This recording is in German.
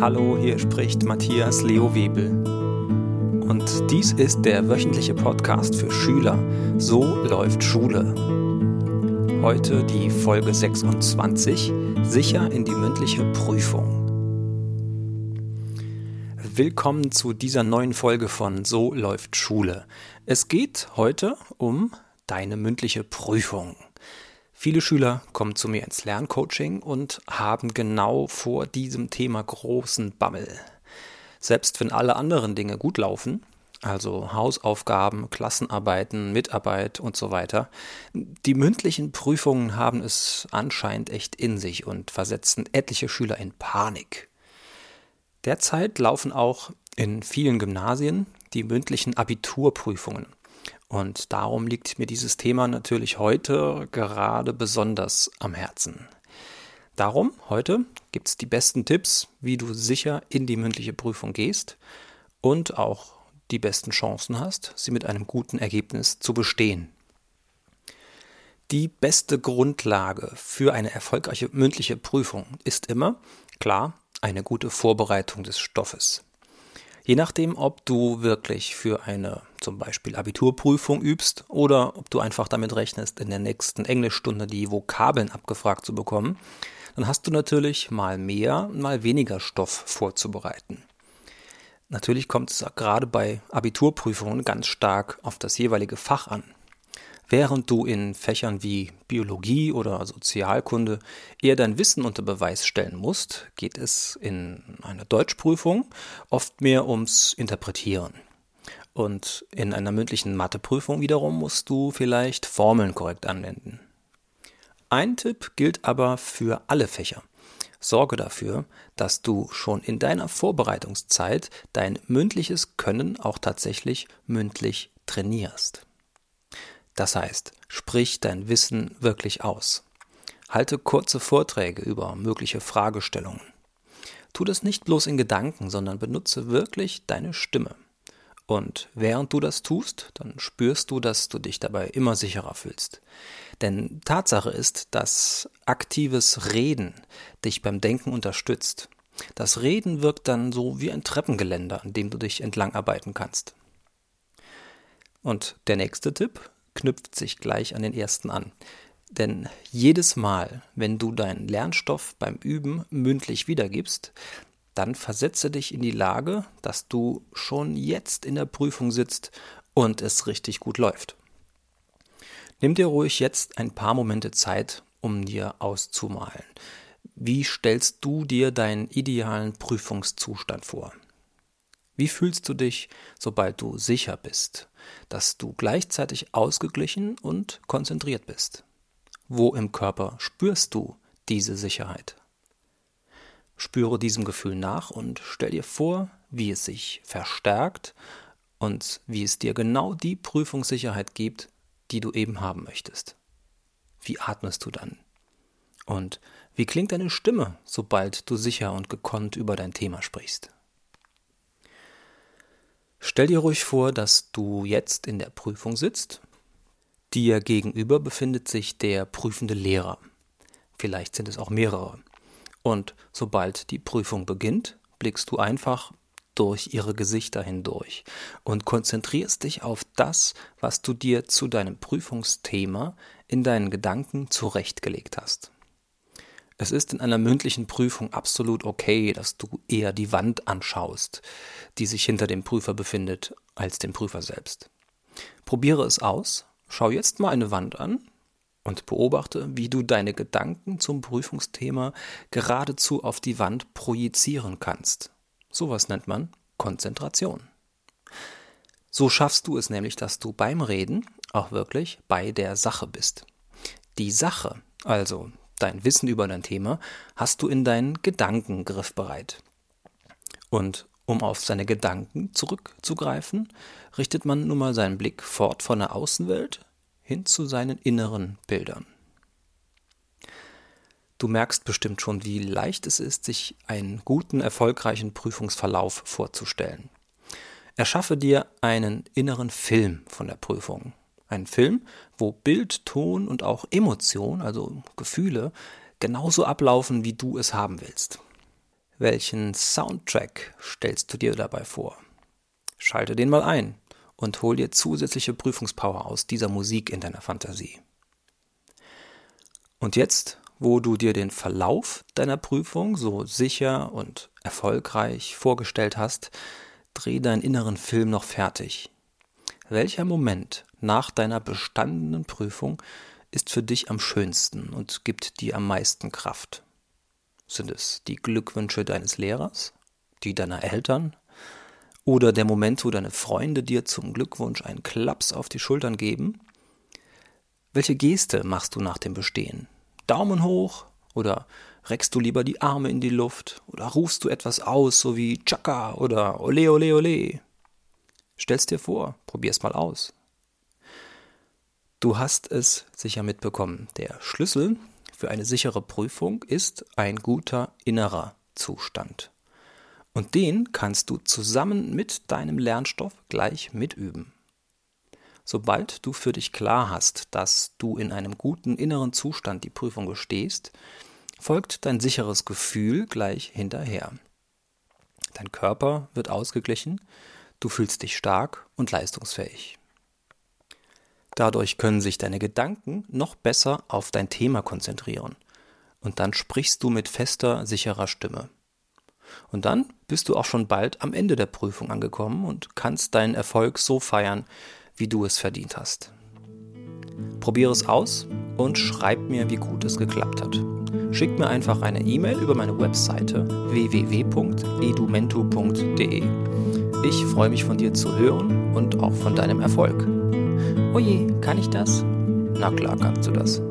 Hallo, hier spricht Matthias Leo Webel. Und dies ist der wöchentliche Podcast für Schüler. So läuft Schule. Heute die Folge 26, sicher in die mündliche Prüfung. Willkommen zu dieser neuen Folge von So läuft Schule. Es geht heute um deine mündliche Prüfung. Viele Schüler kommen zu mir ins Lerncoaching und haben genau vor diesem Thema großen Bammel. Selbst wenn alle anderen Dinge gut laufen, also Hausaufgaben, Klassenarbeiten, Mitarbeit und so weiter, die mündlichen Prüfungen haben es anscheinend echt in sich und versetzen etliche Schüler in Panik. Derzeit laufen auch in vielen Gymnasien die mündlichen Abiturprüfungen. Und darum liegt mir dieses Thema natürlich heute gerade besonders am Herzen. Darum, heute gibt es die besten Tipps, wie du sicher in die mündliche Prüfung gehst und auch die besten Chancen hast, sie mit einem guten Ergebnis zu bestehen. Die beste Grundlage für eine erfolgreiche mündliche Prüfung ist immer, klar, eine gute Vorbereitung des Stoffes. Je nachdem, ob du wirklich für eine zum Beispiel Abiturprüfung übst oder ob du einfach damit rechnest, in der nächsten Englischstunde die Vokabeln abgefragt zu bekommen, dann hast du natürlich mal mehr, mal weniger Stoff vorzubereiten. Natürlich kommt es gerade bei Abiturprüfungen ganz stark auf das jeweilige Fach an. Während du in Fächern wie Biologie oder Sozialkunde eher dein Wissen unter Beweis stellen musst, geht es in einer Deutschprüfung oft mehr ums Interpretieren. Und in einer mündlichen Matheprüfung wiederum musst du vielleicht Formeln korrekt anwenden. Ein Tipp gilt aber für alle Fächer. Sorge dafür, dass du schon in deiner Vorbereitungszeit dein mündliches Können auch tatsächlich mündlich trainierst. Das heißt, sprich dein Wissen wirklich aus. Halte kurze Vorträge über mögliche Fragestellungen. Tu das nicht bloß in Gedanken, sondern benutze wirklich deine Stimme. Und während du das tust, dann spürst du, dass du dich dabei immer sicherer fühlst. Denn Tatsache ist, dass aktives Reden dich beim Denken unterstützt. Das Reden wirkt dann so wie ein Treppengeländer, an dem du dich entlang arbeiten kannst. Und der nächste Tipp, knüpft sich gleich an den ersten an. Denn jedes Mal, wenn du deinen Lernstoff beim Üben mündlich wiedergibst, dann versetze dich in die Lage, dass du schon jetzt in der Prüfung sitzt und es richtig gut läuft. Nimm dir ruhig jetzt ein paar Momente Zeit, um dir auszumalen. Wie stellst du dir deinen idealen Prüfungszustand vor? Wie fühlst du dich, sobald du sicher bist, dass du gleichzeitig ausgeglichen und konzentriert bist? Wo im Körper spürst du diese Sicherheit? Spüre diesem Gefühl nach und stell dir vor, wie es sich verstärkt und wie es dir genau die Prüfungssicherheit gibt, die du eben haben möchtest. Wie atmest du dann? Und wie klingt deine Stimme, sobald du sicher und gekonnt über dein Thema sprichst? Stell dir ruhig vor, dass du jetzt in der Prüfung sitzt. Dir gegenüber befindet sich der prüfende Lehrer. Vielleicht sind es auch mehrere. Und sobald die Prüfung beginnt, blickst du einfach durch ihre Gesichter hindurch und konzentrierst dich auf das, was du dir zu deinem Prüfungsthema in deinen Gedanken zurechtgelegt hast. Es ist in einer mündlichen Prüfung absolut okay, dass du eher die Wand anschaust, die sich hinter dem Prüfer befindet, als den Prüfer selbst. Probiere es aus, schau jetzt mal eine Wand an und beobachte, wie du deine Gedanken zum Prüfungsthema geradezu auf die Wand projizieren kannst. Sowas nennt man Konzentration. So schaffst du es nämlich, dass du beim Reden auch wirklich bei der Sache bist. Die Sache, also dein Wissen über dein Thema, hast du in deinen Gedanken griffbereit. Und um auf seine Gedanken zurückzugreifen, richtet man nun mal seinen Blick fort von der Außenwelt hin zu seinen inneren Bildern. Du merkst bestimmt schon, wie leicht es ist, sich einen guten, erfolgreichen Prüfungsverlauf vorzustellen. Erschaffe dir einen inneren Film von der Prüfung. Ein Film, wo Bild, Ton und auch Emotion, also Gefühle, genauso ablaufen, wie du es haben willst. Welchen Soundtrack stellst du dir dabei vor? Schalte den mal ein und hol dir zusätzliche Prüfungspower aus dieser Musik in deiner Fantasie. Und jetzt, wo du dir den Verlauf deiner Prüfung so sicher und erfolgreich vorgestellt hast, dreh deinen inneren Film noch fertig. Welcher Moment nach deiner bestandenen Prüfung ist für dich am schönsten und gibt dir am meisten Kraft? Sind es die Glückwünsche deines Lehrers, die deiner Eltern oder der Moment, wo deine Freunde dir zum Glückwunsch einen Klaps auf die Schultern geben? Welche Geste machst du nach dem Bestehen? Daumen hoch oder reckst du lieber die Arme in die Luft oder rufst du etwas aus, so wie Chaka oder Ole Ole Ole? Stell's dir vor, probier's mal aus. Du hast es sicher mitbekommen. Der Schlüssel für eine sichere Prüfung ist ein guter innerer Zustand. Und den kannst du zusammen mit deinem Lernstoff gleich mitüben. Sobald du für dich klar hast, dass du in einem guten inneren Zustand die Prüfung bestehst, folgt dein sicheres Gefühl gleich hinterher. Dein Körper wird ausgeglichen, du fühlst dich stark und leistungsfähig. Dadurch können sich deine Gedanken noch besser auf dein Thema konzentrieren. Und dann sprichst du mit fester, sicherer Stimme. Und dann bist du auch schon bald am Ende der Prüfung angekommen und kannst deinen Erfolg so feiern, wie du es verdient hast. Probiere es aus und schreib mir, wie gut es geklappt hat. Schick mir einfach eine E-Mail über meine Webseite www.edumento.de. Ich freue mich von dir zu hören und auch von deinem Erfolg. Oje, kann ich das? Na klar kannst du das.